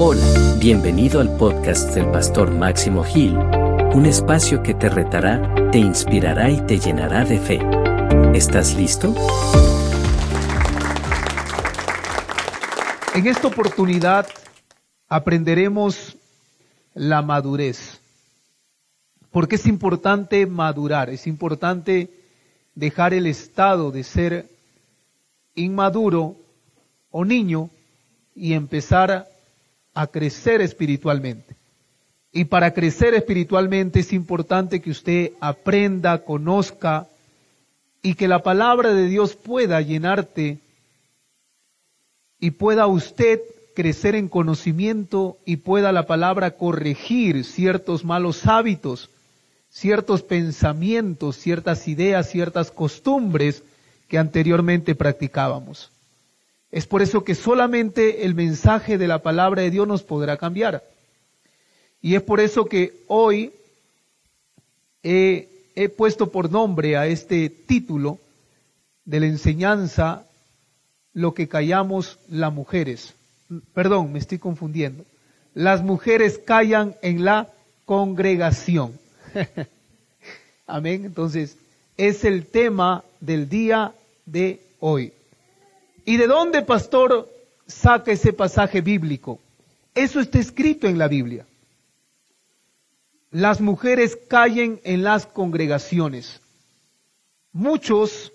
Hola, bienvenido al podcast del pastor Máximo Gil, un espacio que te retará, te inspirará y te llenará de fe. ¿Estás listo? En esta oportunidad aprenderemos la madurez. Porque es importante madurar, es importante dejar el estado de ser inmaduro o niño y empezar a crecer espiritualmente. Y para crecer espiritualmente es importante que usted aprenda, conozca y que la palabra de Dios pueda llenarte y pueda usted crecer en conocimiento y pueda la palabra corregir ciertos malos hábitos, ciertos pensamientos, ciertas ideas, ciertas costumbres que anteriormente practicábamos. Es por eso que solamente el mensaje de la palabra de Dios nos podrá cambiar. Y es por eso que hoy he, puesto por nombre a este título de la enseñanza lo que callamos las mujeres. Perdón, me estoy confundiendo. Las mujeres callan en la congregación. Amén. Entonces, es el tema del día de hoy. ¿Y de dónde, pastor, saca ese pasaje bíblico? Eso está escrito en la Biblia. Las mujeres callen en las congregaciones. Muchos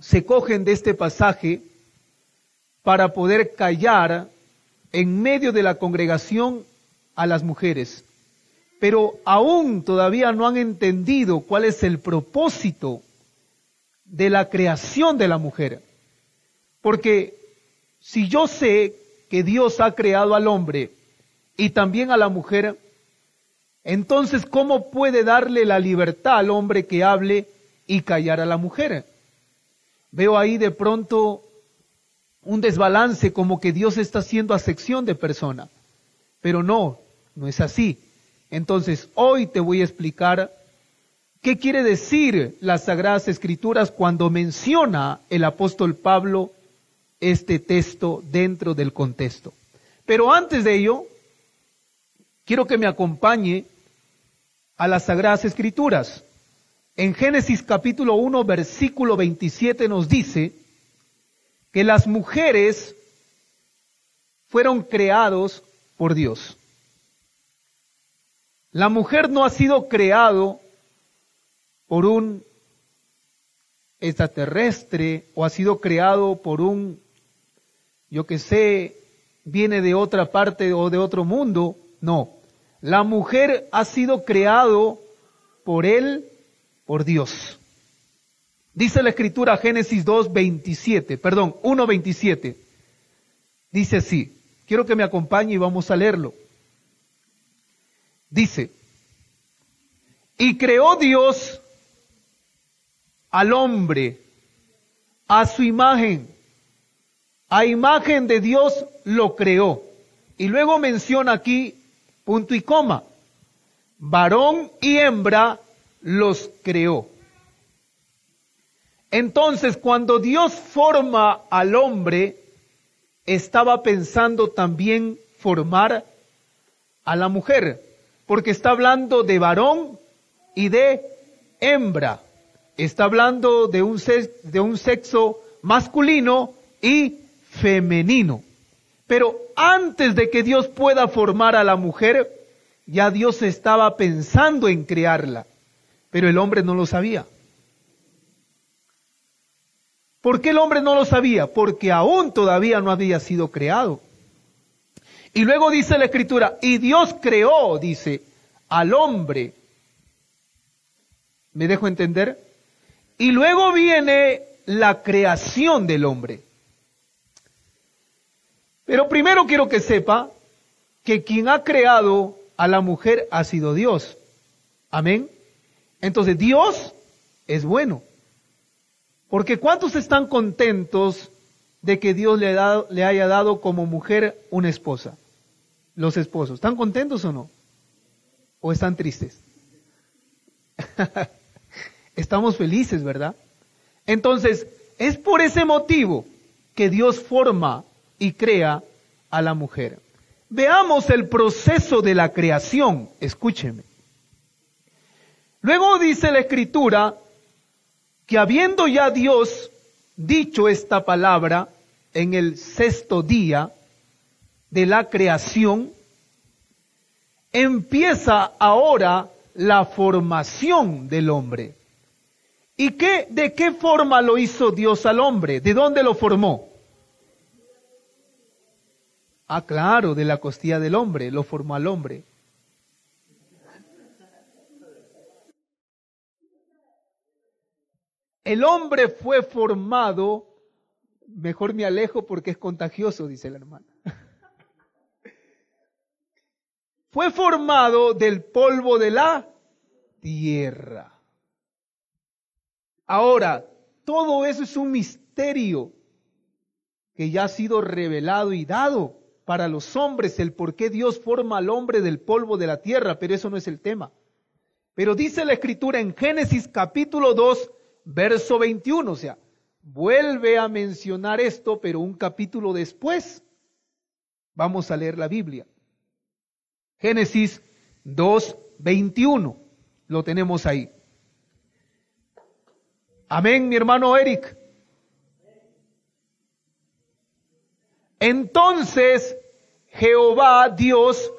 se cogen de este pasaje para poder callar en medio de la congregación a las mujeres. Pero aún todavía no han entendido cuál es el propósito de la creación de la mujer. Porque si yo sé que Dios ha creado al hombre y también a la mujer, entonces ¿cómo puede darle la libertad al hombre que hable y callar a la mujer? Veo ahí de pronto un desbalance como que Dios está haciendo acepción de persona. Pero no, no es así. Entonces, hoy te voy a explicar qué quiere decir las Sagradas Escrituras cuando menciona el apóstol Pablo este texto dentro del contexto. Pero antes de ello, quiero que me acompañe a las Sagradas Escrituras. En Génesis capítulo 1, versículo 27 nos dice que las mujeres fueron creados por Dios. La mujer no ha sido creado por un extraterrestre o ha sido creado por un yo que sé, viene de otra parte o de otro mundo. No, la mujer ha sido creado por él, por Dios. Dice la escritura Génesis 2, 27, perdón, 1, 27. Dice así, quiero que me acompañe y vamos a leerlo. Dice, y creó Dios al hombre a su imagen a imagen de Dios lo creó. Y luego menciona aquí, punto y coma, varón y hembra los creó. Entonces, cuando Dios forma al hombre, estaba pensando también formar a la mujer, porque está hablando de varón y de hembra. Está hablando de un, de un sexo masculino y femenino. Pero antes de que Dios pueda formar a la mujer, ya Dios estaba pensando en crearla. Pero el hombre no lo sabía. ¿Por qué el hombre no lo sabía? Porque aún todavía no había sido creado. Y luego dice la escritura, y Dios creó, dice, al hombre. ¿Me dejo entender? Y luego viene la creación del hombre. Pero primero quiero que sepa que quien ha creado a la mujer ha sido Dios. Amén. Entonces Dios es bueno. Porque ¿cuántos están contentos de que Dios le, le haya dado como mujer una esposa? Los esposos. ¿Están contentos o no? ¿O están tristes? Estamos felices, ¿verdad? Entonces, es por ese motivo que Dios forma y crea a la mujer. veamos el proceso de la creación. Escúcheme. Luego dice la escritura que habiendo ya Dios dicho esta palabra en el sexto día de la creación, empieza ahora la formación del hombre. ¿Y qué, de qué forma lo hizo Dios al hombre? ¿De dónde lo formó? Ah, claro, de la costilla del hombre, lo formó al hombre. El hombre fue formado, mejor me alejo porque es contagioso, dice la hermana. Fue formado del polvo de la tierra. Ahora, todo eso es un misterio que ya ha sido revelado y dado para los hombres, el por qué Dios forma al hombre del polvo de la tierra, pero eso no es el tema. Pero dice la escritura en Génesis capítulo 2, verso 21, o sea, vuelve a mencionar esto, pero un capítulo después. Vamos a leer la Biblia. Génesis 2, 21. Lo tenemos ahí. Amén, mi hermano Eric. Entonces Jehová Dios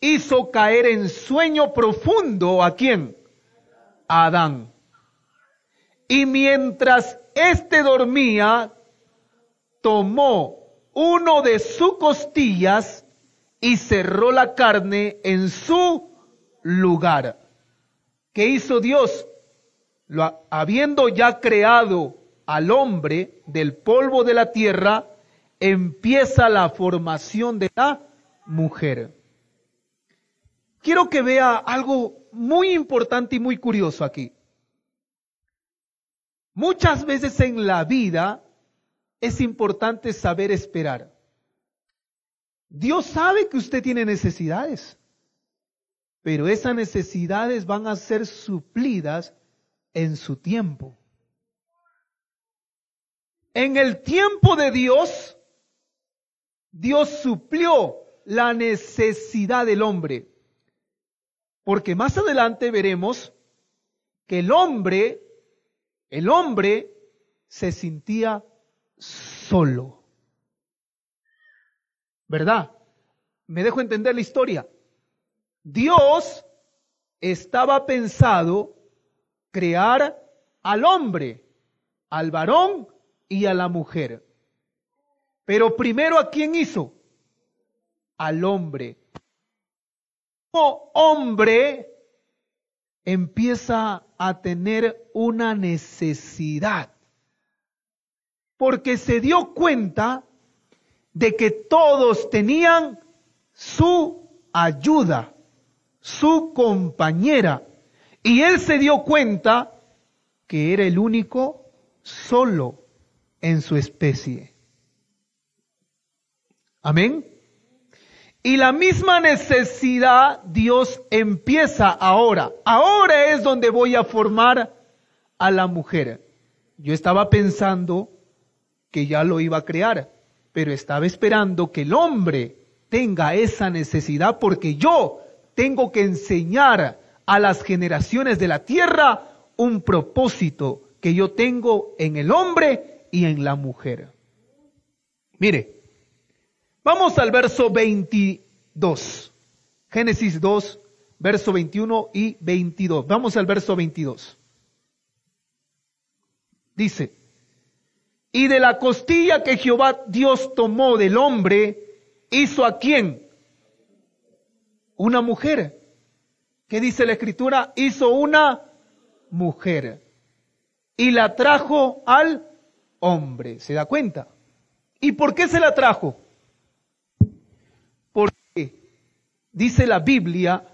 hizo caer en sueño profundo a quién? A Adán. Y mientras éste dormía, tomó uno de sus costillas y cerró la carne en su lugar. ¿Qué hizo Dios? Habiendo ya creado al hombre del polvo de la tierra, empieza la formación de la mujer. Quiero que vea algo muy importante y muy curioso aquí. Muchas veces en la vida es importante saber esperar. Dios sabe que usted tiene necesidades, pero esas necesidades van a ser suplidas en su tiempo. En el tiempo de Dios, Dios suplió la necesidad del hombre. Porque más adelante veremos que el hombre, el hombre se sentía solo. ¿Verdad? Me dejo entender la historia. Dios estaba pensado crear al hombre, al varón y a la mujer. Pero primero a quién hizo? Al hombre. Como hombre empieza a tener una necesidad. Porque se dio cuenta de que todos tenían su ayuda, su compañera. Y él se dio cuenta que era el único solo en su especie. Amén. Y la misma necesidad Dios empieza ahora. Ahora es donde voy a formar a la mujer. Yo estaba pensando que ya lo iba a crear, pero estaba esperando que el hombre tenga esa necesidad porque yo tengo que enseñar a las generaciones de la tierra un propósito que yo tengo en el hombre y en la mujer. Mire, Vamos al verso 22. Génesis 2, verso 21 y 22. Vamos al verso 22. Dice, y de la costilla que Jehová Dios tomó del hombre, hizo a quién? Una mujer. ¿Qué dice la escritura? Hizo una mujer. Y la trajo al hombre. ¿Se da cuenta? ¿Y por qué se la trajo? Dice la Biblia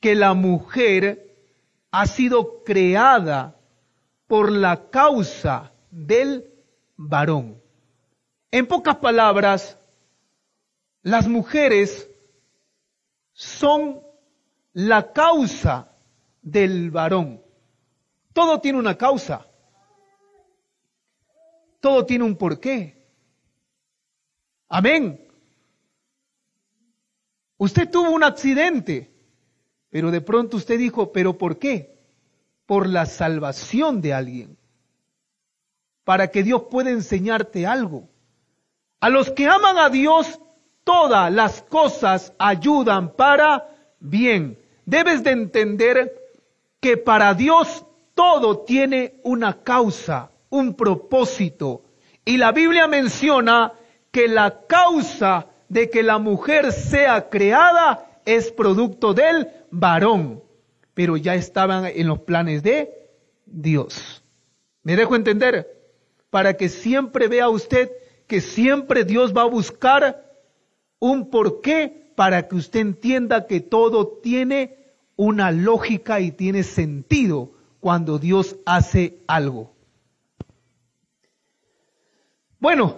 que la mujer ha sido creada por la causa del varón. En pocas palabras, las mujeres son la causa del varón. Todo tiene una causa. Todo tiene un porqué. Amén. Usted tuvo un accidente, pero de pronto usted dijo, ¿pero por qué? Por la salvación de alguien. Para que Dios pueda enseñarte algo. A los que aman a Dios, todas las cosas ayudan para bien. Debes de entender que para Dios todo tiene una causa, un propósito. Y la Biblia menciona que la causa de que la mujer sea creada es producto del varón, pero ya estaban en los planes de Dios. ¿Me dejo entender? Para que siempre vea usted que siempre Dios va a buscar un porqué para que usted entienda que todo tiene una lógica y tiene sentido cuando Dios hace algo. Bueno,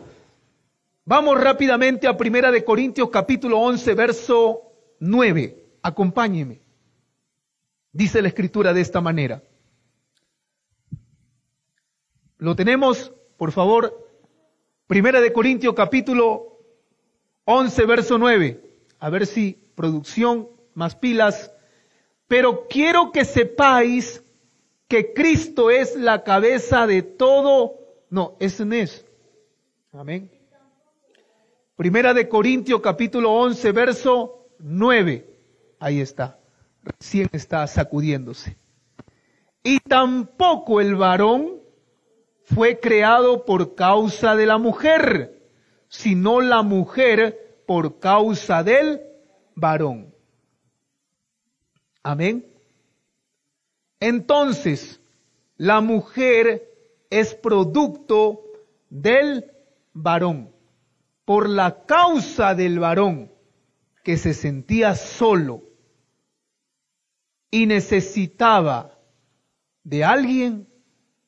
vamos rápidamente a Primera de Corintios capítulo 11 verso 9. Acompáñeme. Dice la escritura de esta manera. Lo tenemos, por favor. Primera de Corintios capítulo 11 verso 9. A ver si producción más pilas. Pero quiero que sepáis que Cristo es la cabeza de todo. No, ese no es. Amén. Primera de Corintios capítulo 11 verso 9. Ahí está. Recién está sacudiéndose. Y tampoco el varón fue creado por causa de la mujer, sino la mujer por causa del varón. Amén. Entonces, la mujer es producto del varón, por la causa del varón que se sentía solo y necesitaba de alguien,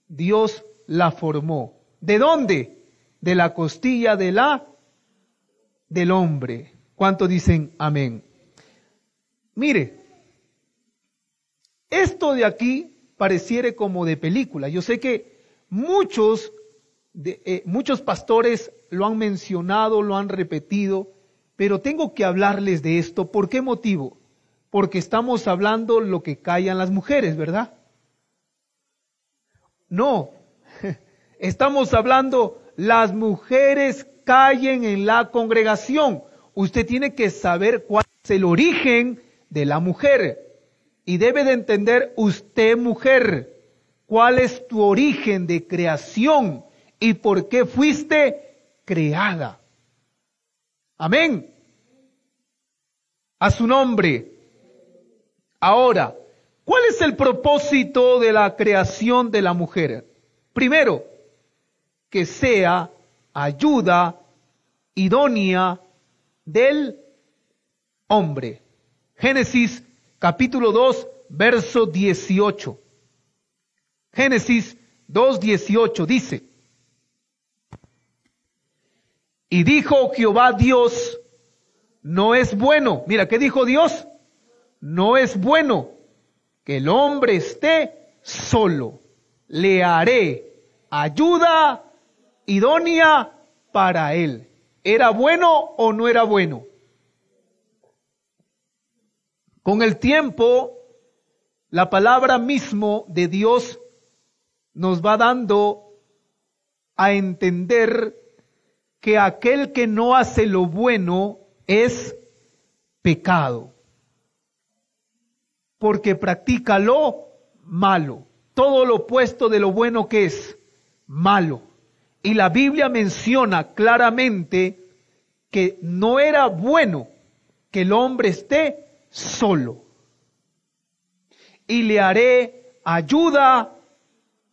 Dios la formó. ¿De dónde? De la costilla de la del hombre. ¿Cuánto dicen amén? Mire, esto de aquí pareciere como de película. Yo sé que muchos eh, muchos pastores lo han mencionado, lo han repetido, pero tengo que hablarles de esto. ¿Por qué motivo? Porque estamos hablando lo que callan las mujeres, ¿verdad? No, estamos hablando las mujeres callen en la congregación. Usted tiene que saber cuál es el origen de la mujer. Y debe de entender usted, mujer, cuál es tu origen de creación y por qué fuiste creada. Amén. A su nombre. Ahora, ¿cuál es el propósito de la creación de la mujer? Primero, que sea ayuda idónea del hombre. Génesis capítulo 2, verso 18. Génesis 2, 18 dice, y dijo Jehová Dios, no es bueno. Mira, ¿qué dijo Dios? No es bueno que el hombre esté solo. Le haré ayuda idónea para él. ¿Era bueno o no era bueno? Con el tiempo, la palabra mismo de Dios nos va dando a entender que aquel que no hace lo bueno es pecado, porque practica lo malo, todo lo opuesto de lo bueno que es malo. Y la Biblia menciona claramente que no era bueno que el hombre esté solo. Y le haré ayuda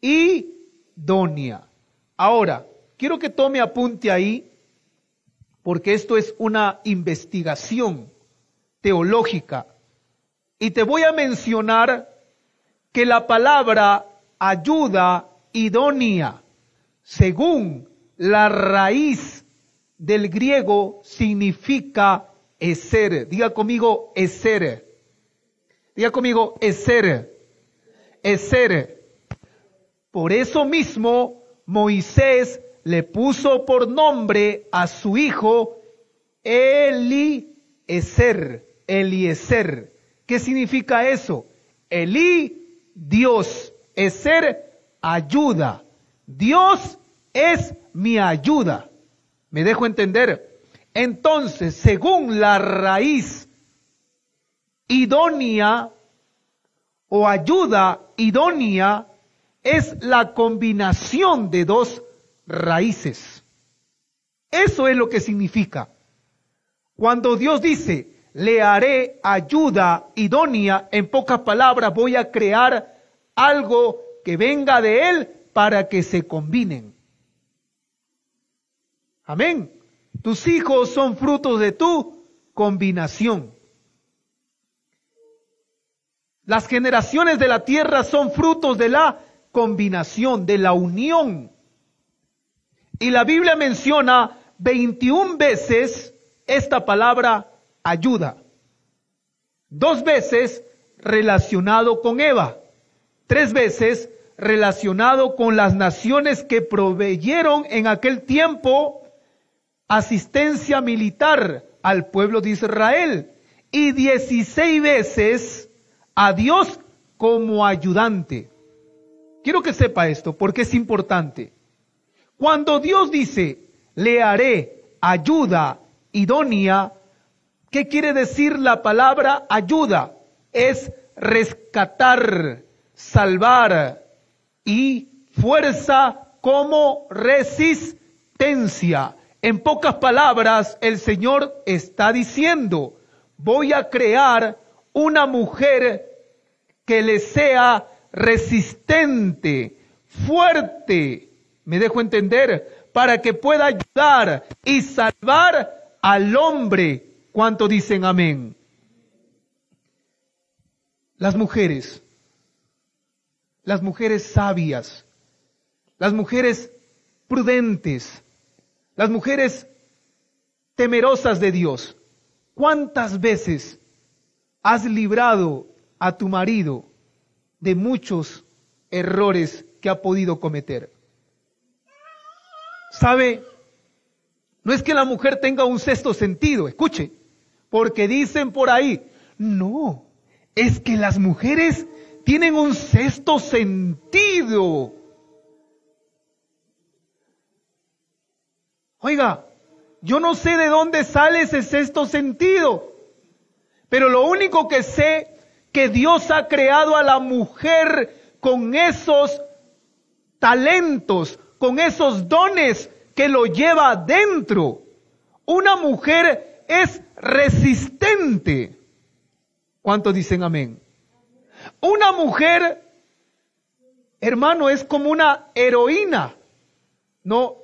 idónea. Ahora, Quiero que tome apunte ahí, porque esto es una investigación teológica. Y te voy a mencionar que la palabra ayuda idónea, según la raíz del griego, significa eser. Diga conmigo eser. Diga conmigo eser. Eser. Por eso mismo Moisés le puso por nombre a su hijo Eliezer. Eliezer. ¿Qué significa eso? Elí, Dios. Eser, ayuda. Dios es mi ayuda. ¿Me dejo entender? Entonces, según la raíz idónea o ayuda idónea, es la combinación de dos raíces. Eso es lo que significa. Cuando Dios dice, le haré ayuda idónea, en pocas palabras voy a crear algo que venga de Él para que se combinen. Amén. Tus hijos son frutos de tu combinación. Las generaciones de la tierra son frutos de la combinación, de la unión. Y la Biblia menciona 21 veces esta palabra ayuda. Dos veces relacionado con Eva. Tres veces relacionado con las naciones que proveyeron en aquel tiempo asistencia militar al pueblo de Israel. Y 16 veces a Dios como ayudante. Quiero que sepa esto porque es importante. Cuando Dios dice, le haré ayuda idónea, ¿qué quiere decir la palabra ayuda? Es rescatar, salvar y fuerza como resistencia. En pocas palabras, el Señor está diciendo, voy a crear una mujer que le sea resistente, fuerte, me dejo entender, para que pueda ayudar y salvar al hombre. ¿Cuánto dicen amén? Las mujeres, las mujeres sabias, las mujeres prudentes, las mujeres temerosas de Dios. ¿Cuántas veces has librado a tu marido de muchos errores que ha podido cometer. ¿Sabe? No es que la mujer tenga un sexto sentido, escuche, porque dicen por ahí, no, es que las mujeres tienen un sexto sentido. Oiga, yo no sé de dónde sale ese sexto sentido, pero lo único que sé que Dios ha creado a la mujer con esos talentos, con esos dones que lo lleva dentro. Una mujer es resistente. ¿Cuántos dicen amén? Una mujer, hermano, es como una heroína. No,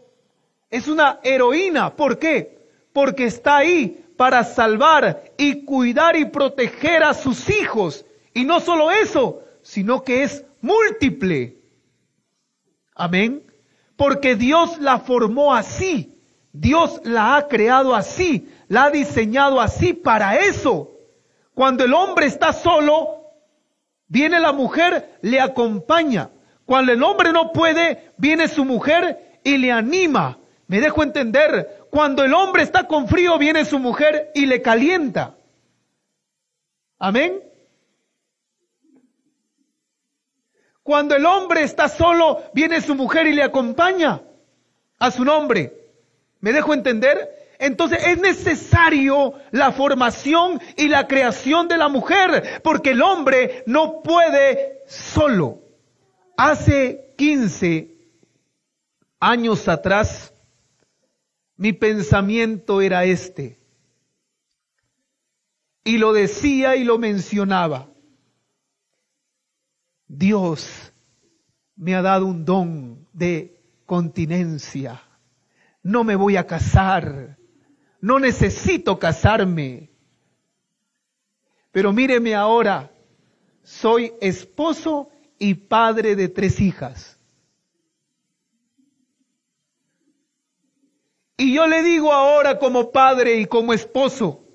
es una heroína. ¿Por qué? Porque está ahí para salvar y cuidar y proteger a sus hijos. Y no solo eso, sino que es múltiple. Amén. Porque Dios la formó así. Dios la ha creado así. La ha diseñado así para eso. Cuando el hombre está solo, viene la mujer, le acompaña. Cuando el hombre no puede, viene su mujer y le anima. Me dejo entender, cuando el hombre está con frío, viene su mujer y le calienta. Amén. Cuando el hombre está solo, viene su mujer y le acompaña a su nombre. ¿Me dejo entender? Entonces es necesario la formación y la creación de la mujer, porque el hombre no puede solo. Hace 15 años atrás, mi pensamiento era este. Y lo decía y lo mencionaba. Dios me ha dado un don de continencia. No me voy a casar. No necesito casarme. Pero míreme ahora. Soy esposo y padre de tres hijas. Y yo le digo ahora como padre y como esposo,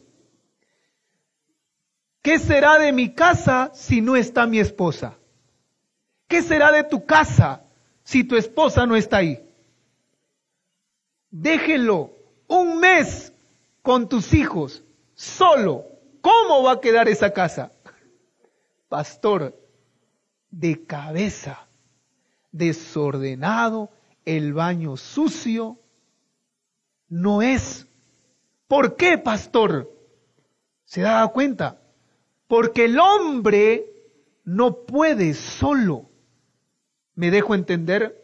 ¿qué será de mi casa si no está mi esposa? ¿Qué será de tu casa si tu esposa no está ahí? Déjelo un mes con tus hijos, solo, ¿Cómo va a quedar esa casa? Pastor, de cabeza, desordenado, el baño sucio, no es. ¿Por qué, pastor? ¿Se da cuenta? Porque el hombre no puede solo. ¿Me dejo entender?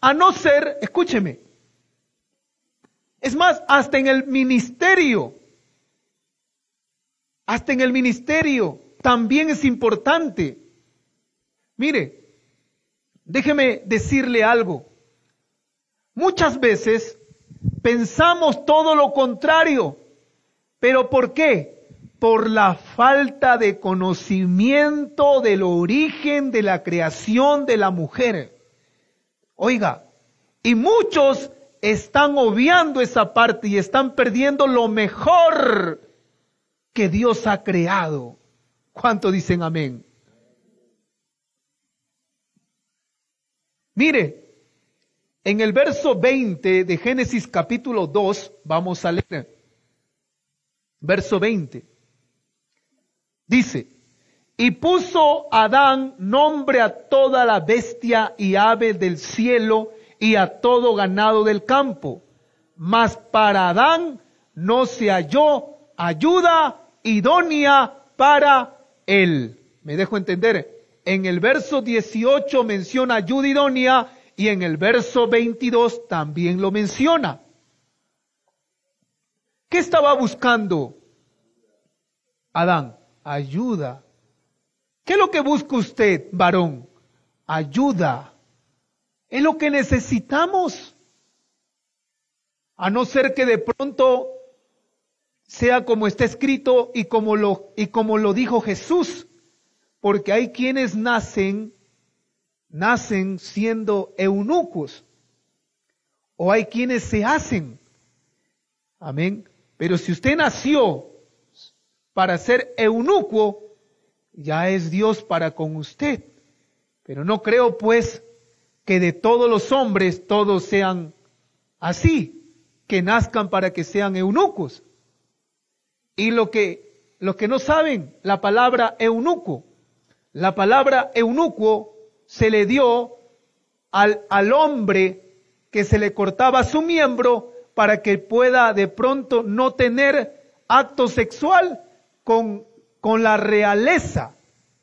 A no ser, escúcheme, es más, hasta en el ministerio, hasta en el ministerio también es importante. Mire, déjeme decirle algo. Muchas veces pensamos todo lo contrario. ¿Pero por qué? Por la falta de conocimiento del origen de la creación de la mujer. Oiga, y muchos están obviando esa parte y están perdiendo lo mejor que Dios ha creado. ¿Cuánto dicen amén? Mire, en el verso 20 de Génesis capítulo 2, vamos a leer. Verso 20. Dice, y puso Adán nombre a toda la bestia y ave del cielo y a todo ganado del campo. Mas para Adán no se halló ayuda idónea para él. Me dejo entender. En el verso 18 menciona ayuda idónea y en el verso 22 también lo menciona. ¿Qué estaba buscando Adán? Ayuda. ¿Qué es lo que busca usted, varón? Ayuda. Es lo que necesitamos. A no ser que de pronto sea como está escrito y como lo, y como lo dijo Jesús. Porque hay quienes nacen nacen siendo eunucos o hay quienes se hacen. Amén. Pero si usted nació para ser eunuco, ya es Dios para con usted. Pero no creo pues que de todos los hombres todos sean así, que nazcan para que sean eunucos. Y lo que, los que no saben la palabra eunuco, la palabra eunuco se le dio al, al hombre que se le cortaba su miembro para que pueda de pronto no tener acto sexual con, la realeza,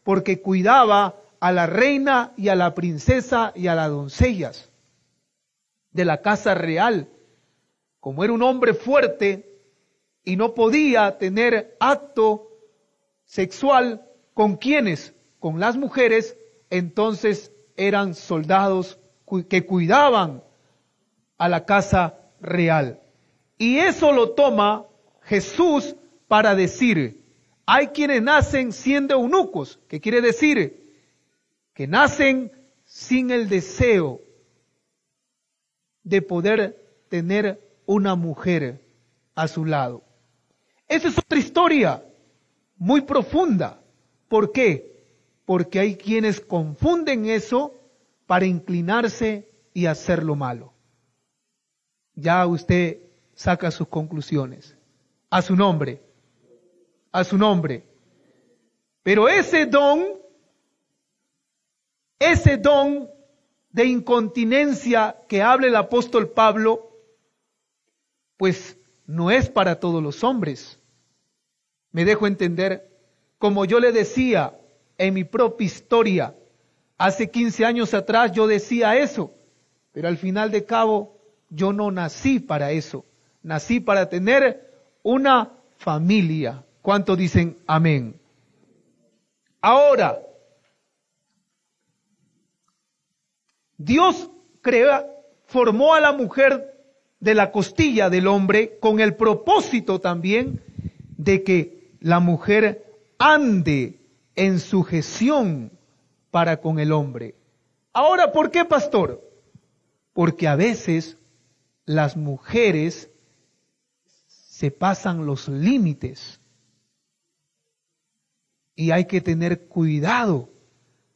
porque cuidaba a la reina y a la princesa y a las doncellas de la casa real. Como era un hombre fuerte y no podía tener acto sexual con quienes, con las mujeres, entonces eran soldados que cuidaban a la casa real. Y eso lo toma Jesús para decir, hay quienes nacen siendo eunucos, que quiere decir que nacen sin el deseo de poder tener una mujer a su lado. Esa es otra historia muy profunda. ¿Por qué? porque hay quienes confunden eso para inclinarse y hacer lo malo. Ya usted saca sus conclusiones. A su nombre. A su nombre. Pero ese don, ese don de incontinencia que habla el apóstol Pablo, pues no es para todos los hombres. Me dejo entender, como yo le decía, en mi propia historia. Hace 15 años atrás yo decía eso, pero al final de cabo yo no nací para eso. Nací para tener una familia. ¿Cuánto dicen amén? Ahora, Dios crea, formó a la mujer de la costilla del hombre con el propósito también de que la mujer ande en sujeción para con el hombre. Ahora, ¿por qué, pastor? Porque a veces las mujeres se pasan los límites y hay que tener cuidado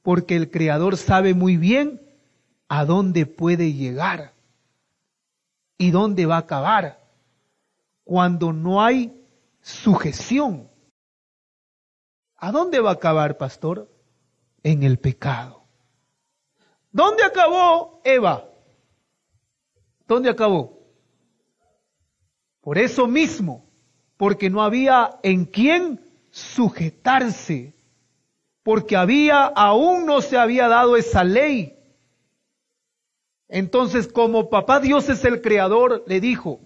porque el Creador sabe muy bien a dónde puede llegar y dónde va a acabar cuando no hay sujeción ¿A dónde va a acabar, pastor? En el pecado. ¿Dónde acabó Eva? ¿Dónde acabó? Por eso mismo, porque no había en quién sujetarse, porque había, aún no se había dado esa ley. Entonces, como papá Dios es el creador, le dijo,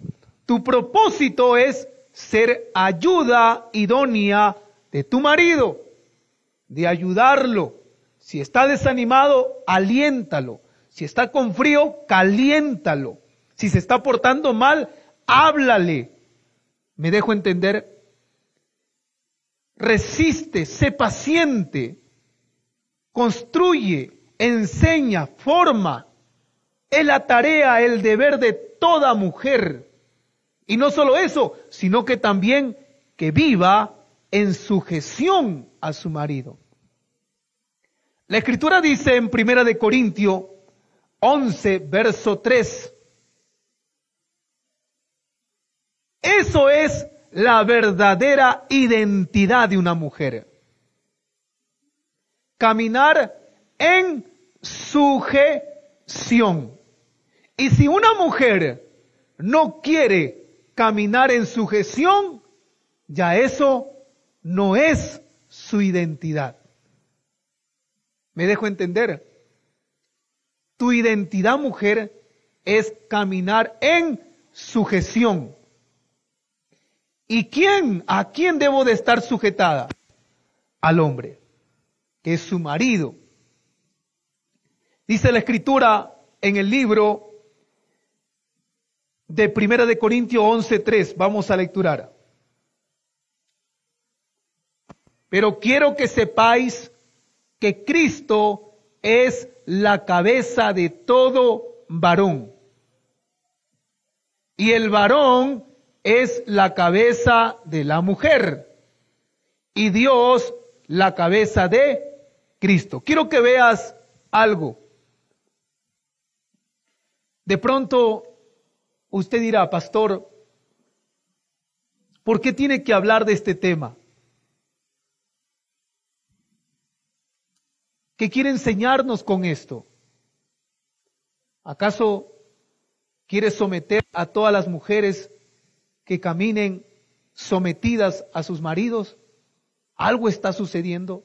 tu propósito es ser ayuda idónea de tu marido, de ayudarlo. Si está desanimado, aliéntalo. Si está con frío, caliéntalo. Si se está portando mal, háblale. ¿Me dejo entender? Resiste, sé paciente, construye, enseña, forma. Es la tarea, el deber de toda mujer. Y no solo eso, sino que también que viva en sujeción a su marido. La escritura dice en Primera de Corintio 11, verso 3, Eso es la verdadera identidad de una mujer. Caminar en sujeción. Y si una mujer no quiere caminar en sujeción, ya eso no es su identidad. ¿Me dejo entender? Tu identidad mujer es caminar en sujeción. ¿Y quién? ¿A quién debo de estar sujetada? Al hombre, que es su marido. Dice la escritura en el libro de Primera de Corintios 11:3, vamos a lecturar. Pero quiero que sepáis que Cristo es la cabeza de todo varón. Y el varón es la cabeza de la mujer. Y Dios la cabeza de Cristo. Quiero que veas algo. De pronto usted dirá, pastor, ¿por qué tiene que hablar de este tema? ¿Qué quiere enseñarnos con esto? ¿Acaso quiere someter a todas las mujeres que caminen sometidas a sus maridos? ¿Algo está sucediendo?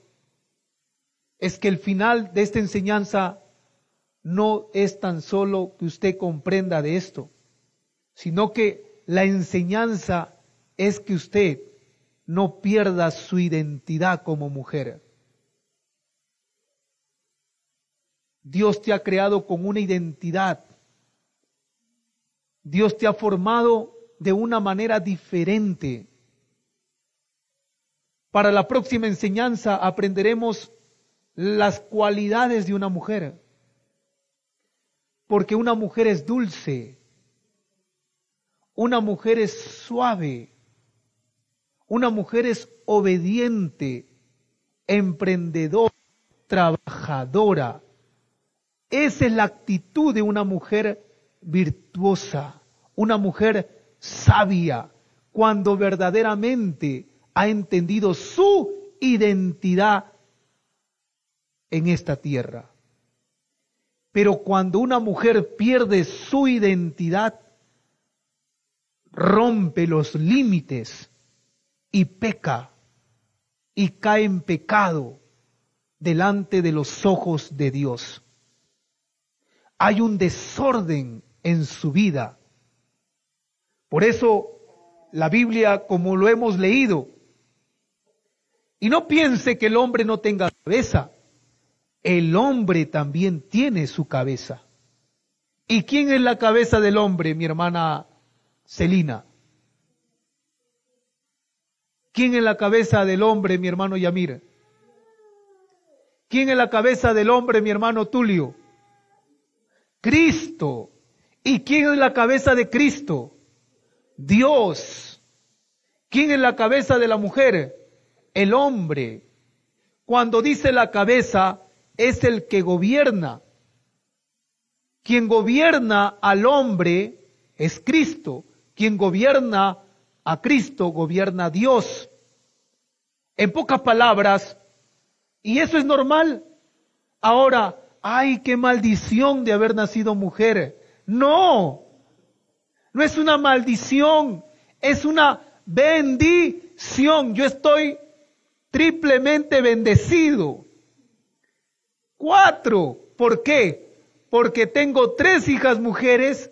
Es que el final de esta enseñanza no es tan solo que usted comprenda de esto, sino que la enseñanza es que usted no pierda su identidad como mujer. Dios te ha creado con una identidad. Dios te ha formado de una manera diferente. Para la próxima enseñanza aprenderemos las cualidades de una mujer. Porque una mujer es dulce, una mujer es suave, una mujer es obediente, emprendedora, trabajadora, esa es la actitud de una mujer virtuosa, una mujer sabia, cuando verdaderamente ha entendido su identidad en esta tierra. Pero cuando una mujer pierde su identidad, rompe los límites y peca y cae en pecado delante de los ojos de Dios hay un desorden en su vida. Por eso la Biblia, como lo hemos leído, y no piense que el hombre no tenga cabeza, el hombre también tiene su cabeza. ¿Y quién es la cabeza del hombre, mi hermana Celina? ¿Quién es la cabeza del hombre, mi hermano Yamir? ¿Quién es la cabeza del hombre, mi hermano Tulio? Cristo. ¿Y quién es la cabeza de Cristo? Dios. ¿Quién es la cabeza de la mujer? El hombre. Cuando dice la cabeza, es el que gobierna. Quien gobierna al hombre es Cristo. Quien gobierna a Cristo gobierna a Dios. En pocas palabras, y eso es normal. Ahora, ay, qué maldición de haber nacido mujer. No, no es una maldición, es una bendición. Yo estoy triplemente bendecido. Cuatro. ¿Por qué? Porque tengo tres hijas mujeres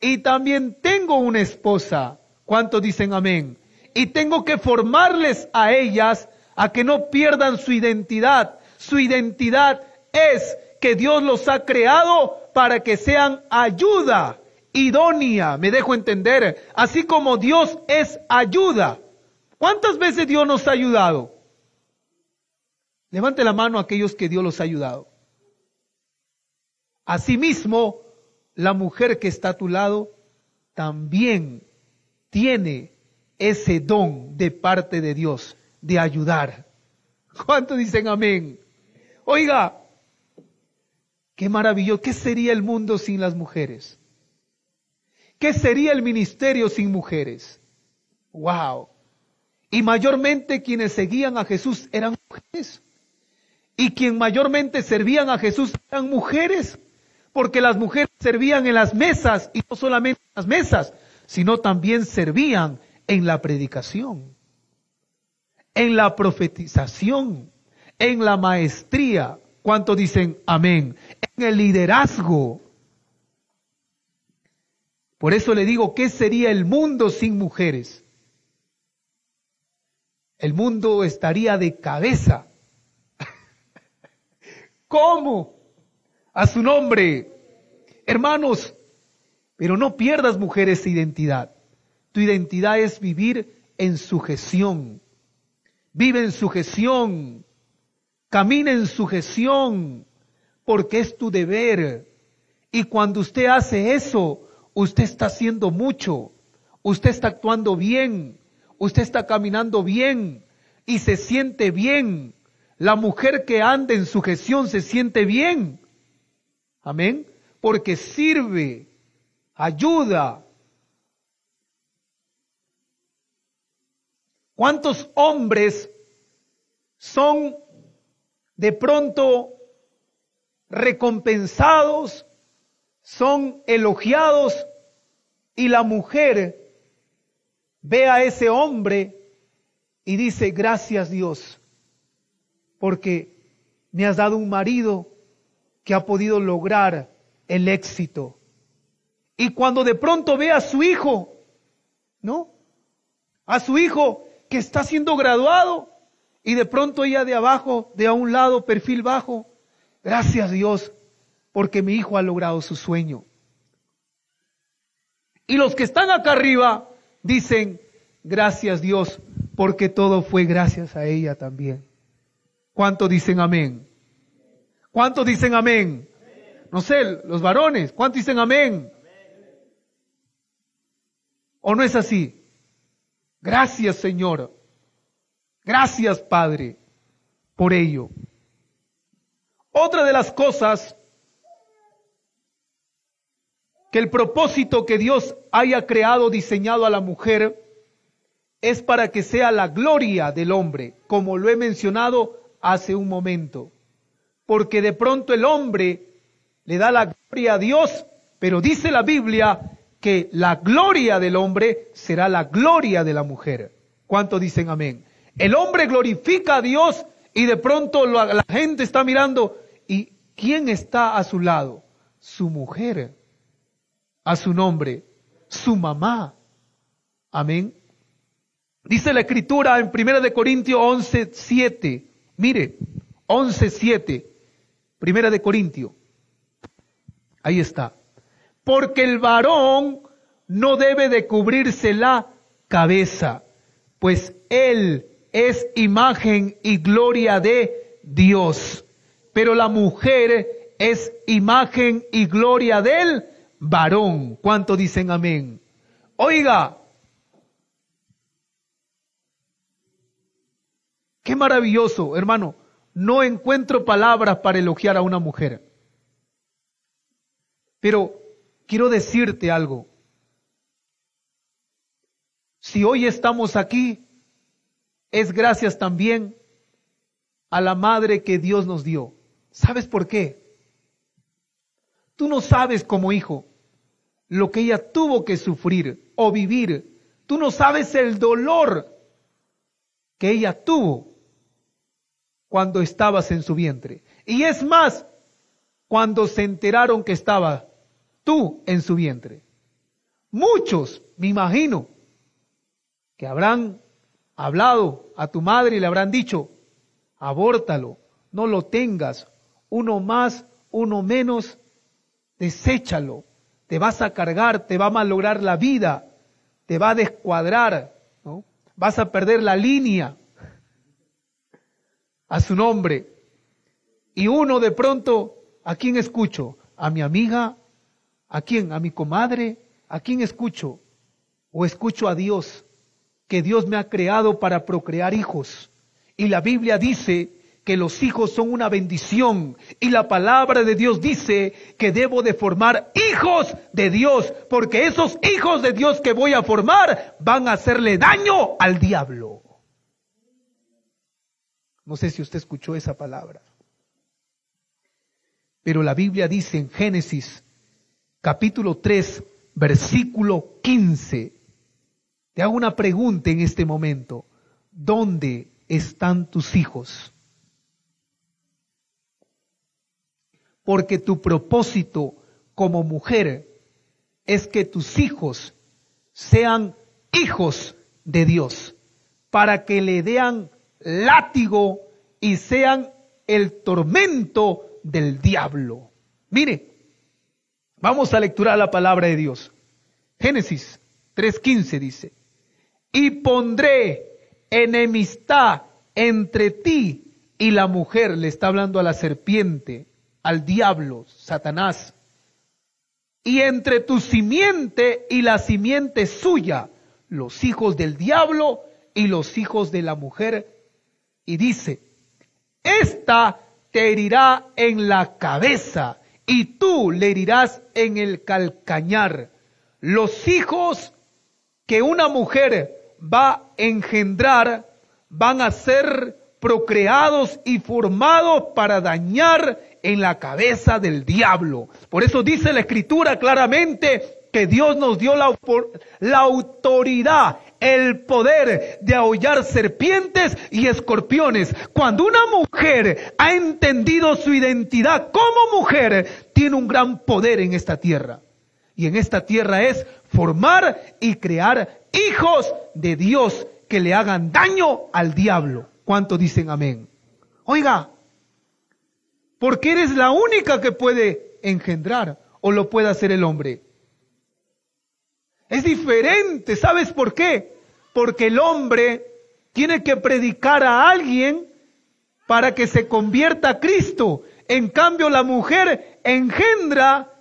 y también tengo una esposa. ¿Cuántos dicen amén? Y tengo que formarles a ellas a que no pierdan su identidad. Su identidad es que Dios los ha creado para que sean ayuda idónea, me dejo entender, así como Dios es ayuda. ¿Cuántas veces Dios nos ha ayudado? Levante la mano a aquellos que Dios los ha ayudado. Asimismo, la mujer que está a tu lado también tiene ese don de parte de Dios de ayudar. ¿Cuántos dicen amén? Oiga, qué maravilloso, ¿qué sería el mundo sin las mujeres? ¿Qué sería el ministerio sin mujeres? Wow. Y mayormente quienes seguían a Jesús eran mujeres. Y quien mayormente servían a Jesús eran mujeres. Porque las mujeres servían en las mesas y no solamente en las mesas, sino también servían en la predicación, en la profetización, en la maestría. ¿Cuánto dicen amén? En el liderazgo. Por eso le digo, ¿qué sería el mundo sin mujeres? El mundo estaría de cabeza. ¿Cómo? A su nombre. Hermanos, pero no pierdas mujeres identidad. Tu identidad es vivir en sujeción. Vive en sujeción. Camina en sujeción. Porque es tu deber. Y cuando usted hace eso, usted está haciendo mucho, usted está actuando bien, usted está caminando bien y se siente bien. La mujer que anda en sujeción se siente bien. Amén. Porque sirve, ayuda. ¿Cuántos hombres son de pronto recompensados son elogiados y la mujer ve a ese hombre y dice, gracias Dios, porque me has dado un marido que ha podido lograr el éxito. Y cuando de pronto ve a su hijo, ¿no? A su hijo que está siendo graduado y de pronto ella de abajo, de a un lado, perfil bajo, gracias Dios, porque mi hijo ha logrado su sueño. Y los que están acá arriba dicen, gracias Dios, porque todo fue gracias a ella también. ¿Cuántos dicen amén? ¿Cuántos dicen amén? No sé, los varones, ¿cuántos dicen amén? ¿O no es así? Gracias Señor. Gracias Padre por ello. Otra de las cosas que el propósito que Dios haya creado, diseñado a la mujer, es para que sea la gloria del hombre, como lo he mencionado hace un momento. Porque de pronto el hombre le da la gloria a Dios, pero dice la Biblia que la gloria del hombre será la gloria de la mujer. ¿Cuánto dicen amén? El hombre glorifica a Dios y de pronto la, gente está mirando y ¿quién está a su lado? Su mujer a su nombre, su mamá. Amén. Dice la escritura en 1 de Corintios 11, 7. Mire, 11, 7. Primera de Corintios. Ahí está. Porque el varón no debe de cubrirse la cabeza, pues él es imagen y gloria de Dios. Pero la mujer es imagen y gloria de él varón. ¿Cuánto dicen amén? Oiga, qué maravilloso, hermano. No encuentro palabras para elogiar a una mujer. Pero quiero decirte algo. Si hoy estamos aquí, es gracias también a la madre que Dios nos dio. ¿Sabes por qué? Tú no sabes como hijo lo que ella tuvo que sufrir o vivir. Tú no sabes el dolor que ella tuvo cuando estabas en su vientre. Y es más, cuando se enteraron que estaba tú en su vientre. Muchos, me imagino, que habrán hablado a tu madre y le habrán dicho, abórtalo, no lo tengas, uno más, uno menos, deséchalo, te vas a cargar, te va a malograr la vida, te va a descuadrar, ¿no? vas a perder la línea a su nombre. Y uno de pronto, ¿a quién escucho? ¿A mi amiga? ¿A quién? ¿A mi comadre? ¿A quién escucho? ¿O escucho a Dios? Que Dios me ha creado para procrear hijos. Y la Biblia dice que los hijos son una bendición y la palabra de Dios dice que debo de formar hijos de Dios, porque esos hijos de Dios que voy a formar van a hacerle daño al diablo. No sé si usted escuchó esa palabra. Pero la Biblia dice en Génesis capítulo 3, versículo 15. Te hago una pregunta en este momento. ¿Dónde están tus hijos? Porque tu propósito como mujer es que tus hijos sean hijos de Dios, para que le dean látigo y sean el tormento del diablo. Mire, vamos a lecturar la palabra de Dios. Génesis 3.15 dice, y pondré enemistad entre ti y la mujer, le está hablando a la serpiente, al diablo, Satanás, y entre tu simiente y la simiente suya, los hijos del diablo y los hijos de la mujer. Y dice, esta te herirá en la cabeza y tú le herirás en el calcañar. Los hijos que una mujer va a engendrar van a ser procreados y formados para dañar en la cabeza del diablo. Por eso dice la escritura claramente que Dios nos dio la, autoridad, el poder de aullar serpientes y escorpiones. Cuando una mujer ha entendido su identidad como mujer, tiene un gran poder en esta tierra. Y en esta tierra es formar y crear hijos de Dios que le hagan daño al diablo. ¿Cuántos dicen amén? Oiga, porque eres la única que puede engendrar o lo puede hacer el hombre. Es diferente, ¿sabes por qué? Porque el hombre tiene que predicar a alguien para que se convierta a Cristo. En cambio, la mujer engendra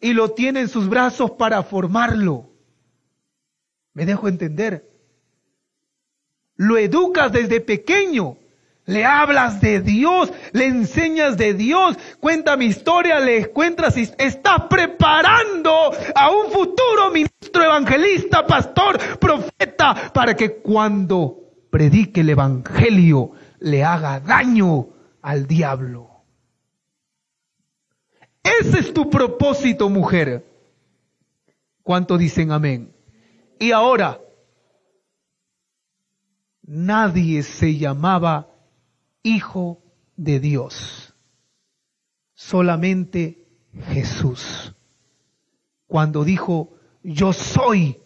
y lo tiene en sus brazos para formarlo. ¿Me dejo entender? Lo educas desde pequeño le hablas de Dios, le enseñas de Dios, cuenta mi historia, le cuentas, estás preparando a un futuro ministro, evangelista, pastor, profeta, para que cuando predique el evangelio le haga daño al diablo. Ese es tu propósito, mujer. ¿Cuánto dicen amén? Y ahora, nadie se llamaba Hijo de Dios. Solamente Jesús. Cuando dijo, yo soy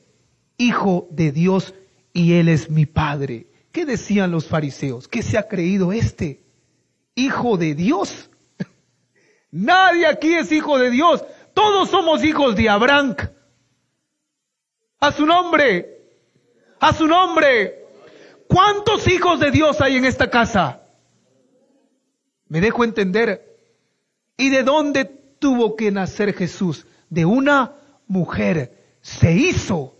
Hijo de Dios y Él es mi Padre. ¿Qué decían los fariseos? ¿Qué se ha creído este? Hijo de Dios. Nadie aquí es hijo de Dios. Todos somos hijos de Abraham. A su nombre. A su nombre. ¿Cuántos hijos de Dios hay en esta casa? ¿Me dejo entender? ¿Y de dónde tuvo que nacer Jesús? De una mujer. Se hizo.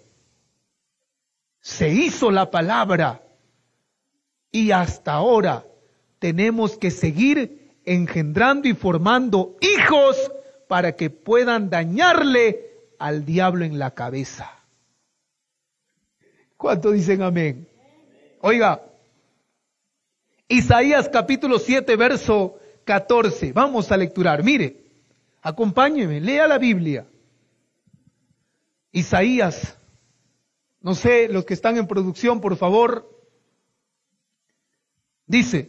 Se hizo la palabra. Y hasta ahora tenemos que seguir engendrando y formando hijos para que puedan dañarle al diablo en la cabeza. ¿Cuánto dicen amén? Oiga, Isaías capítulo 7, verso 14. Vamos a lecturar. Mire, acompáñeme, lea la Biblia. Isaías, no sé, los que están en producción, por favor, dice,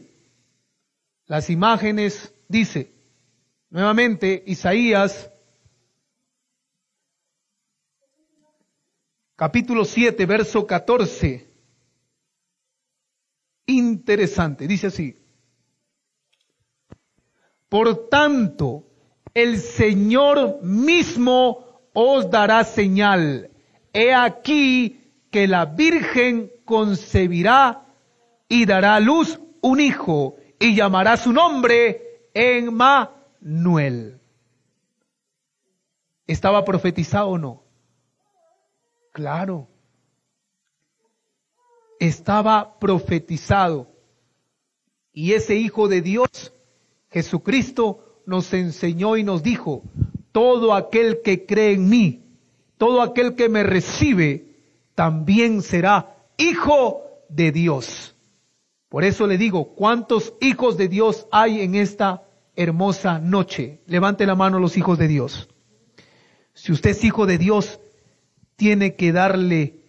las imágenes, dice, nuevamente, Isaías, capítulo 7, verso 14. Interesante, dice así. Por tanto, el Señor mismo os dará señal. He aquí que la Virgen concebirá y dará a luz un hijo y llamará su nombre Emmanuel. ¿Estaba profetizado o no? Claro. Estaba profetizado. Y ese Hijo de Dios, Jesucristo, nos enseñó y nos dijo, todo aquel que cree en mí, todo aquel que me recibe, también será hijo de Dios. Por eso le digo, ¿cuántos hijos de Dios hay en esta hermosa noche? Levante la mano los hijos de Dios. Si usted es hijo de Dios, tiene que darle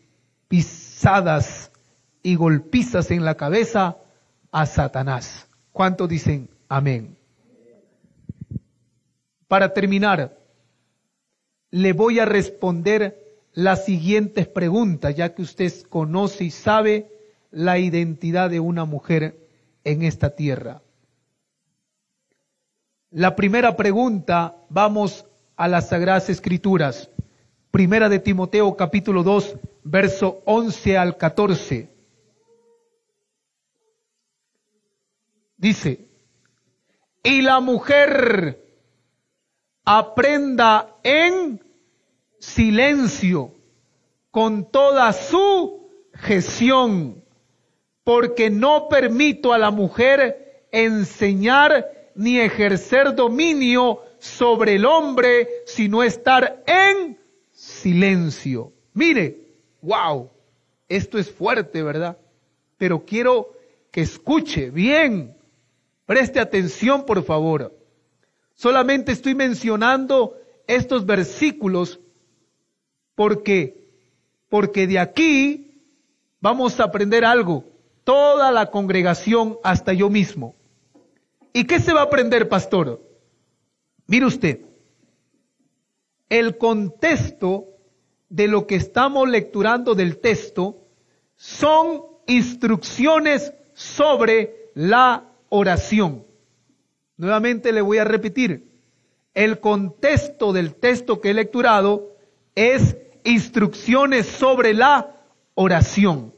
pisadas y golpizas en la cabeza a Satanás. ¿Cuántos dicen amén? Para terminar, le voy a responder las siguientes preguntas, ya que usted conoce y sabe la identidad de una mujer en esta tierra. La primera pregunta, vamos a las Sagradas Escrituras. Primera de Timoteo capítulo 2, verso 11 al 14. Dice, y la mujer aprenda en silencio con toda su gestión, porque no permito a la mujer enseñar ni ejercer dominio sobre el hombre, sino estar en silencio. Mire, wow, esto es fuerte, ¿verdad? Pero quiero que escuche bien, preste atención, por favor. Solamente estoy mencionando estos versículos porque porque de aquí vamos a aprender algo, toda la congregación hasta yo mismo. ¿Y qué se va a aprender, pastor? Mire usted, el contexto de lo que estamos lecturando del texto son instrucciones sobre la oración. Nuevamente le voy a repetir. El contexto del texto que he lecturado es instrucciones sobre la oración.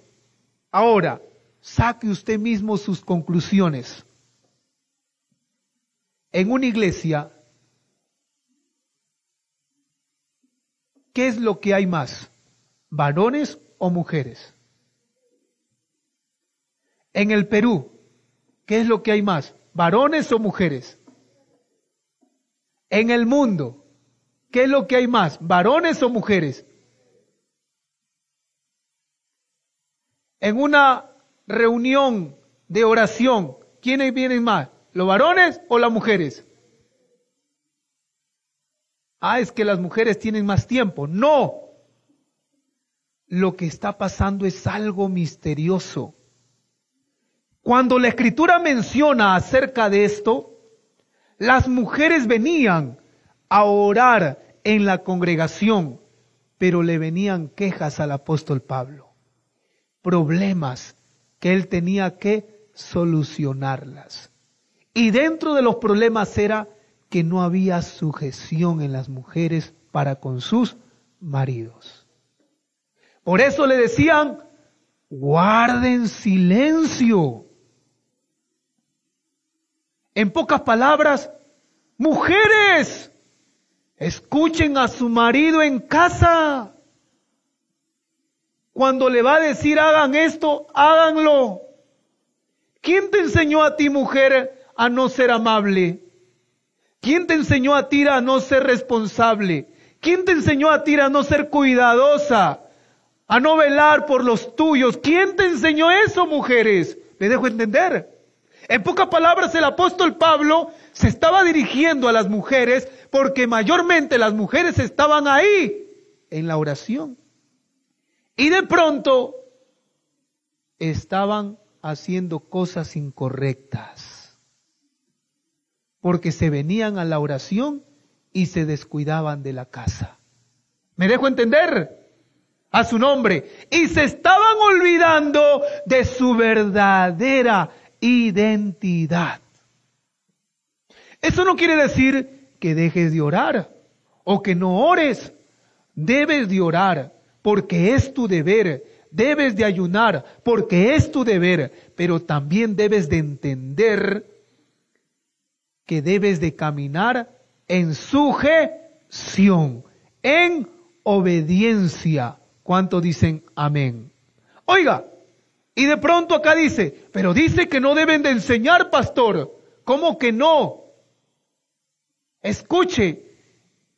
Ahora, saque usted mismo sus conclusiones. En una iglesia, ¿qué es lo que hay más? ¿Varones o mujeres? En el Perú, ¿qué es lo que hay más? varones o mujeres. En el mundo, ¿qué es lo que hay más? ¿Varones o mujeres? En una reunión de oración, ¿quiénes vienen más? ¿Los varones o las mujeres? Ah, es que las mujeres tienen más tiempo. No. Lo que está pasando es algo misterioso. Cuando la escritura menciona acerca de esto, las mujeres venían a orar en la congregación, pero le venían quejas al apóstol Pablo, problemas que él tenía que solucionarlas. Y dentro de los problemas era que no había sujeción en las mujeres para con sus maridos. Por eso le decían, guarden silencio. En pocas palabras, mujeres, escuchen a su marido en casa. Cuando le va a decir hagan esto, háganlo. ¿Quién te enseñó a ti, mujer, a no ser amable? ¿Quién te enseñó a ti a no ser responsable? ¿Quién te enseñó a ti a no ser cuidadosa? A no velar por los tuyos. ¿Quién te enseñó eso, mujeres? Le dejo entender. En pocas palabras, el apóstol Pablo se estaba dirigiendo a las mujeres porque mayormente las mujeres estaban ahí en la oración. Y de pronto estaban haciendo cosas incorrectas. Porque se venían a la oración y se descuidaban de la casa. ¿Me dejo entender? A su nombre. Y se estaban olvidando de su verdadera identidad. Eso no quiere decir que dejes de orar o que no ores. Debes de orar porque es tu deber. Debes de ayunar porque es tu deber. Pero también debes de entender que debes de caminar en sujeción, en obediencia. ¿Cuánto dicen amén? Oiga, y de pronto acá dice, pero dice que no deben de enseñar, pastor. ¿Cómo que no? Escuche,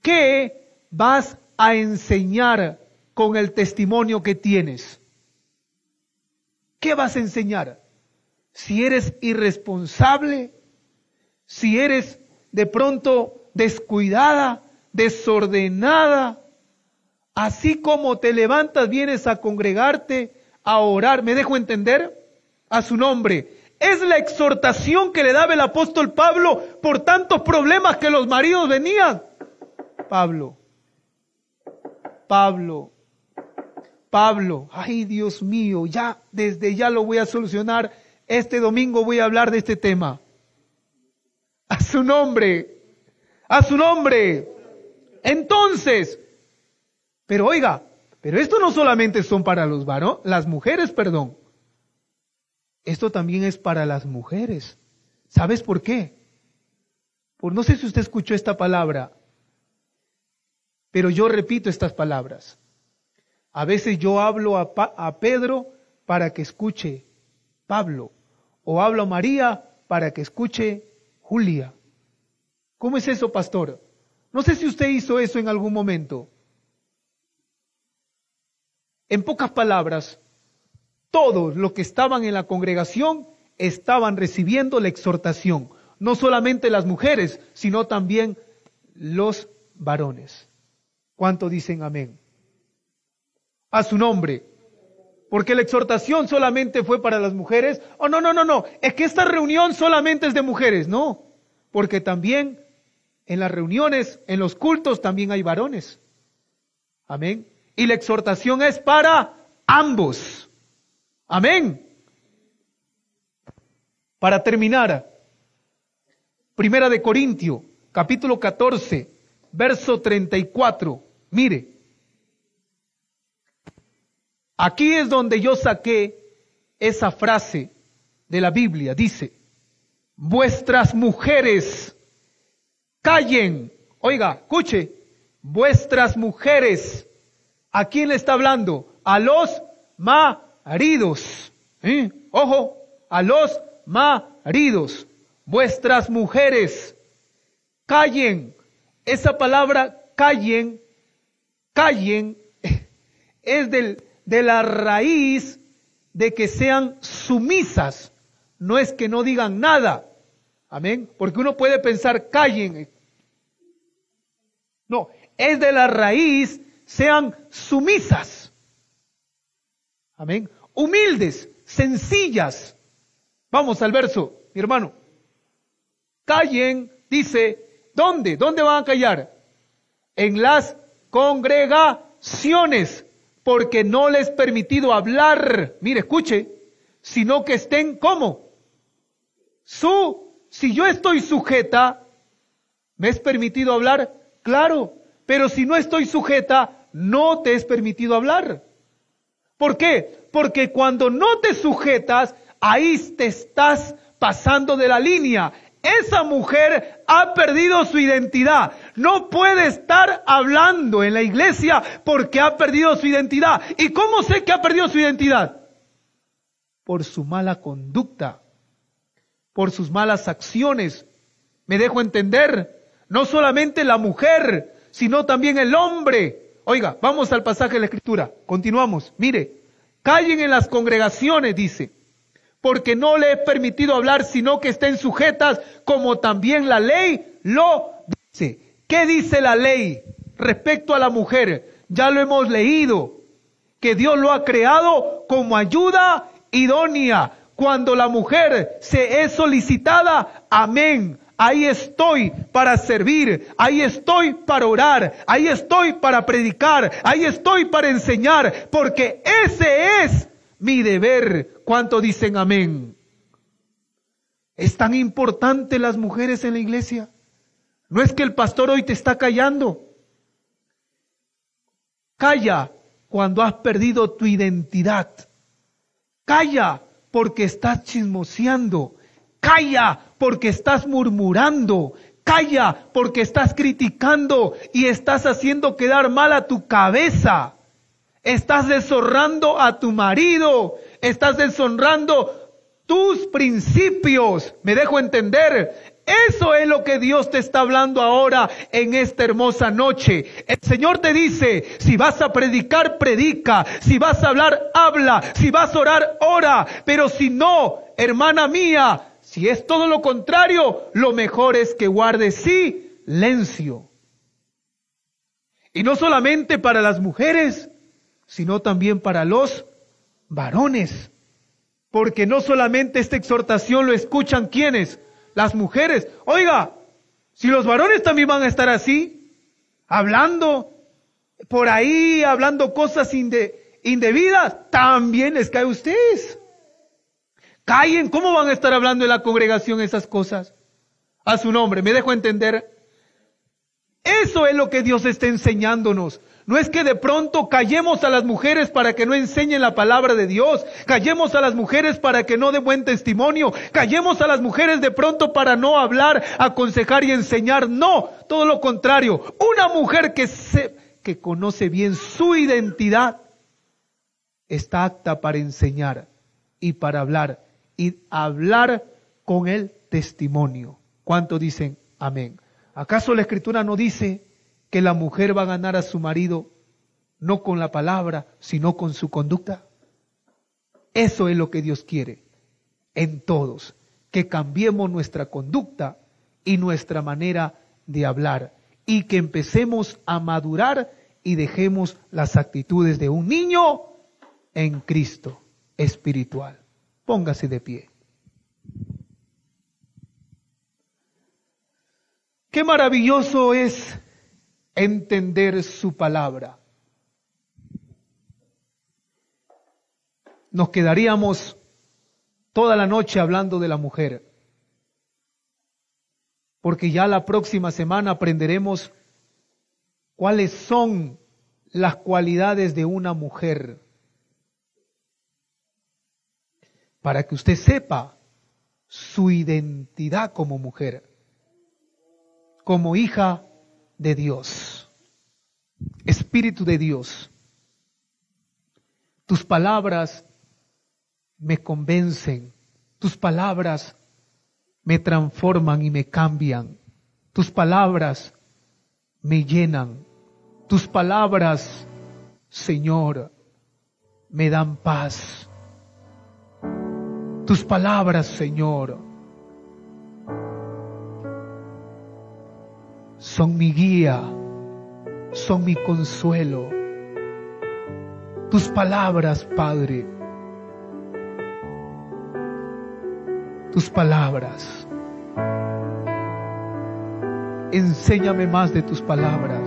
¿qué vas a enseñar con el testimonio que tienes? ¿Qué vas a enseñar? Si eres irresponsable, si eres de pronto descuidada, desordenada, así como te levantas, vienes a congregarte, a orar, ¿me dejo entender? A su nombre. Es la exhortación que le daba el apóstol Pablo por tantos problemas que los maridos venían. Pablo, Pablo, Pablo, ay Dios mío, ya desde ya lo voy a solucionar. Este domingo voy a hablar de este tema. A su nombre, a su nombre. Entonces, pero oiga, pero esto no solamente son para los varones, las mujeres, perdón. Esto también es para las mujeres. ¿Sabes por qué? Por no sé si usted escuchó esta palabra, pero yo repito estas palabras. A veces yo hablo a, a Pedro para que escuche Pablo, o hablo a María para que escuche Julia. ¿Cómo es eso, pastor? No sé si usted hizo eso en algún momento. En pocas palabras, todos los que estaban en la congregación estaban recibiendo la exhortación. No solamente las mujeres, sino también los varones. ¿Cuánto dicen amén? A su nombre. Porque la exhortación solamente fue para las mujeres. Oh, no, no, no, no. Es que esta reunión solamente es de mujeres. No. Porque también en las reuniones, en los cultos, también hay varones. Amén. Y la exhortación es para ambos. Amén. Para terminar, Primera de Corintio, capítulo 14, verso 34. Mire, aquí es donde yo saqué esa frase de la Biblia. Dice, vuestras mujeres callen. Oiga, escuche, vuestras mujeres ¿A quién le está hablando? A los maridos. ¿Eh? Ojo, a los maridos. Vuestras mujeres, callen. Esa palabra callen, callen, es del, de la raíz de que sean sumisas. No es que no digan nada. Amén. Porque uno puede pensar callen. No, es de la raíz sean sumisas. Amén. Humildes, sencillas. Vamos al verso, mi hermano. Callen, dice, ¿dónde? ¿Dónde van a callar? En las congregaciones, porque no les permitido hablar. Mire, escuche, sino que estén como. Su, si yo estoy sujeta, ¿me es permitido hablar? Claro, pero si no estoy sujeta, no te es permitido hablar. ¿Por qué? Porque cuando no te sujetas, ahí te estás pasando de la línea. Esa mujer ha perdido su identidad. No puede estar hablando en la iglesia porque ha perdido su identidad. ¿Y cómo sé que ha perdido su identidad? Por su mala conducta, por sus malas acciones. Me dejo entender, no solamente la mujer, sino también el hombre. Oiga, vamos al pasaje de la escritura. Continuamos. Mire, callen en las congregaciones, dice, porque no le he permitido hablar, sino que estén sujetas, como también la ley lo dice. ¿Qué dice la ley respecto a la mujer? Ya lo hemos leído, que Dios lo ha creado como ayuda idónea. Cuando la mujer se es solicitada, amén. Ahí estoy para servir, ahí estoy para orar, ahí estoy para predicar, ahí estoy para enseñar, porque ese es mi deber. ¿Cuánto dicen amén? ¿Es tan importante las mujeres en la iglesia? No es que el pastor hoy te está callando. Calla cuando has perdido tu identidad. Calla porque estás chismoseando. Calla porque estás murmurando. Calla porque estás criticando y estás haciendo quedar mal a tu cabeza. Estás deshonrando a tu marido. Estás deshonrando tus principios. Me dejo entender. Eso es lo que Dios te está hablando ahora en esta hermosa noche. El Señor te dice, si vas a predicar, predica. Si vas a hablar, habla. Si vas a orar, ora. Pero si no, hermana mía, si es todo lo contrario, lo mejor es que guardes silencio. Y no solamente para las mujeres, sino también para los varones. Porque no solamente esta exhortación lo escuchan quienes, las mujeres. Oiga, si los varones también van a estar así, hablando por ahí, hablando cosas indebidas, también les cae a ustedes. Callen, ¿cómo van a estar hablando en la congregación esas cosas? A su nombre, ¿me dejo entender? Eso es lo que Dios está enseñándonos. No es que de pronto callemos a las mujeres para que no enseñen la palabra de Dios, callemos a las mujeres para que no den buen testimonio, callemos a las mujeres de pronto para no hablar, aconsejar y enseñar. No, todo lo contrario. Una mujer que, se, que conoce bien su identidad está apta para enseñar y para hablar y hablar con el testimonio. ¿Cuánto dicen amén? ¿Acaso la escritura no dice que la mujer va a ganar a su marido no con la palabra, sino con su conducta? Eso es lo que Dios quiere en todos, que cambiemos nuestra conducta y nuestra manera de hablar y que empecemos a madurar y dejemos las actitudes de un niño en Cristo espiritual. Póngase de pie. Qué maravilloso es entender su palabra. Nos quedaríamos toda la noche hablando de la mujer, porque ya la próxima semana aprenderemos cuáles son las cualidades de una mujer, para que usted sepa su identidad como mujer, como hija de Dios, Espíritu de Dios. Tus palabras me convencen, tus palabras me transforman y me cambian, tus palabras me llenan, tus palabras, Señor, me dan paz. Tus palabras, Señor, son mi guía, son mi consuelo. Tus palabras, Padre, tus palabras. Enséñame más de tus palabras.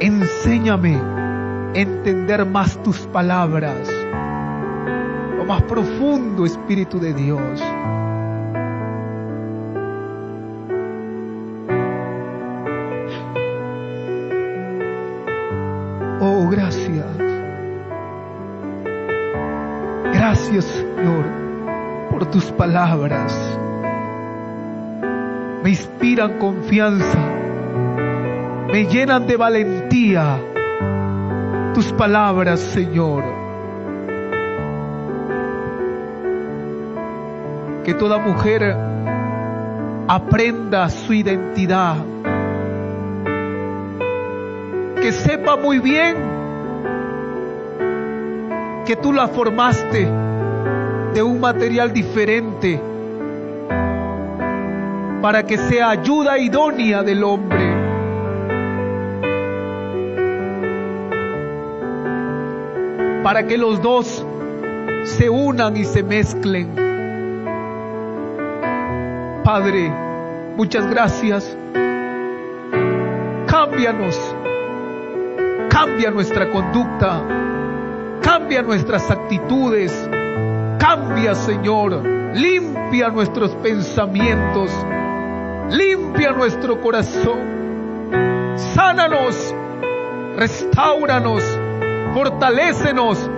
Enséñame a entender más tus palabras. Más profundo, Espíritu de Dios. gracias. Gracias, Señor, por tus palabras. Me inspiran confianza. Me llenan de valentía. Tus palabras, Señor. Que toda mujer aprenda su identidad. Que sepa muy bien que tú la formaste de un material diferente para que sea ayuda idónea del hombre. Para que los dos se unan y se mezclen. Padre, muchas gracias. Cámbianos. Cambia nuestra conducta. Cambia nuestras actitudes. Cambia, Señor. Limpia nuestros pensamientos. Limpia nuestro corazón. Sánanos. Restauranos. Fortalécenos.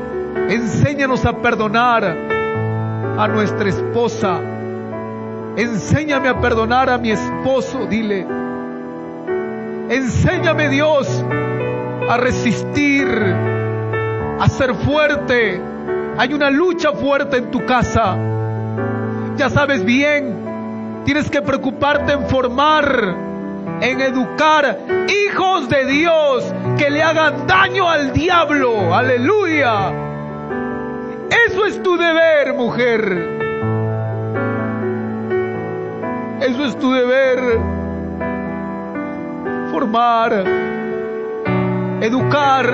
Enséñanos a perdonar a nuestra esposa. Enséñame a perdonar a mi esposo, dile. Enséñame Dios a resistir, a ser fuerte. Hay una lucha fuerte en tu casa. Ya sabes bien, tienes que preocuparte en formar, en educar hijos de Dios que le hagan daño al diablo. Aleluya. Eso es tu deber, mujer. Eso es tu deber. Formar, educar,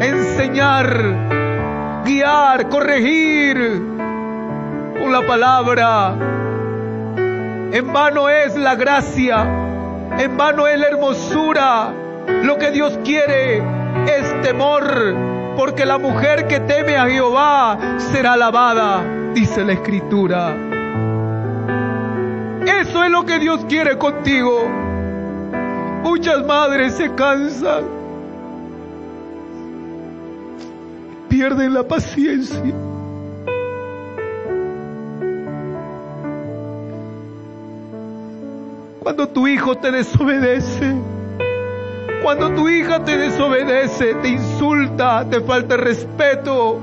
enseñar, guiar, corregir con la palabra. En vano es la gracia, en vano es la hermosura. Lo que Dios quiere es temor, porque la mujer que teme a Jehová será alabada, dice la escritura. Eso es lo que Dios quiere contigo. Muchas madres se cansan, pierden la paciencia. Cuando tu hijo te desobedece, cuando tu hija te desobedece, te insulta, te falta respeto,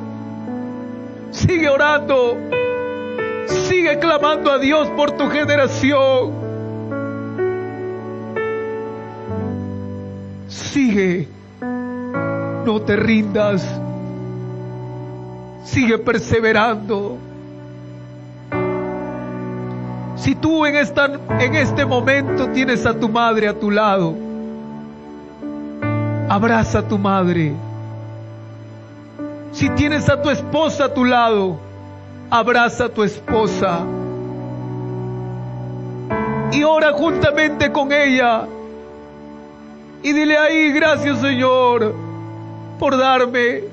sigue orando, sigue clamando a Dios por tu generación. Sigue, no te rindas, sigue perseverando. Si tú en, esta, en este momento tienes a tu madre a tu lado, abraza a tu madre. Si tienes a tu esposa a tu lado, abraza a tu esposa. Y ora juntamente con ella. Y dile ahí, gracias Señor, por darme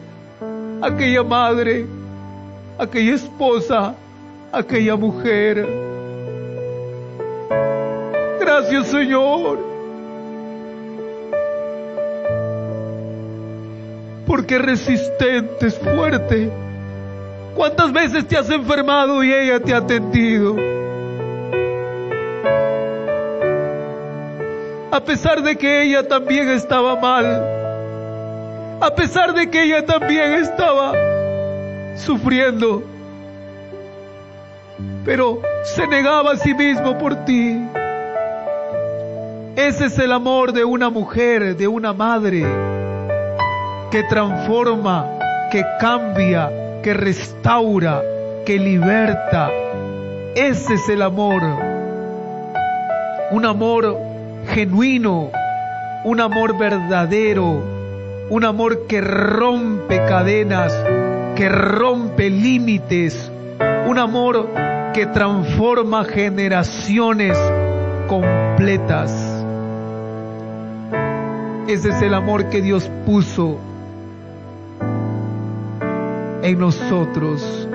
aquella madre, aquella esposa, aquella mujer. Gracias Señor. Porque resistente es fuerte. ¿Cuántas veces te has enfermado y ella te ha atendido? A pesar de que ella también estaba mal. A pesar de que ella también estaba sufriendo. Pero se negaba a sí mismo por ti. Ese es el amor de una mujer, de una madre, que transforma, que cambia, que restaura, que liberta. Ese es el amor. Un amor genuino, un amor verdadero, un amor que rompe cadenas, que rompe límites, un amor que transforma generaciones completas. Ese es el amor que Dios puso en nosotros.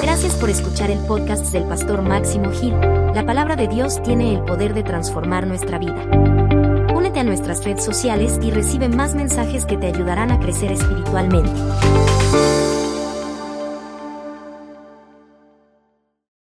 Gracias por escuchar el podcast del pastor Máximo Gil. La palabra de Dios tiene el poder de transformar nuestra vida. Únete a nuestras redes sociales y recibe más mensajes que te ayudarán a crecer espiritualmente.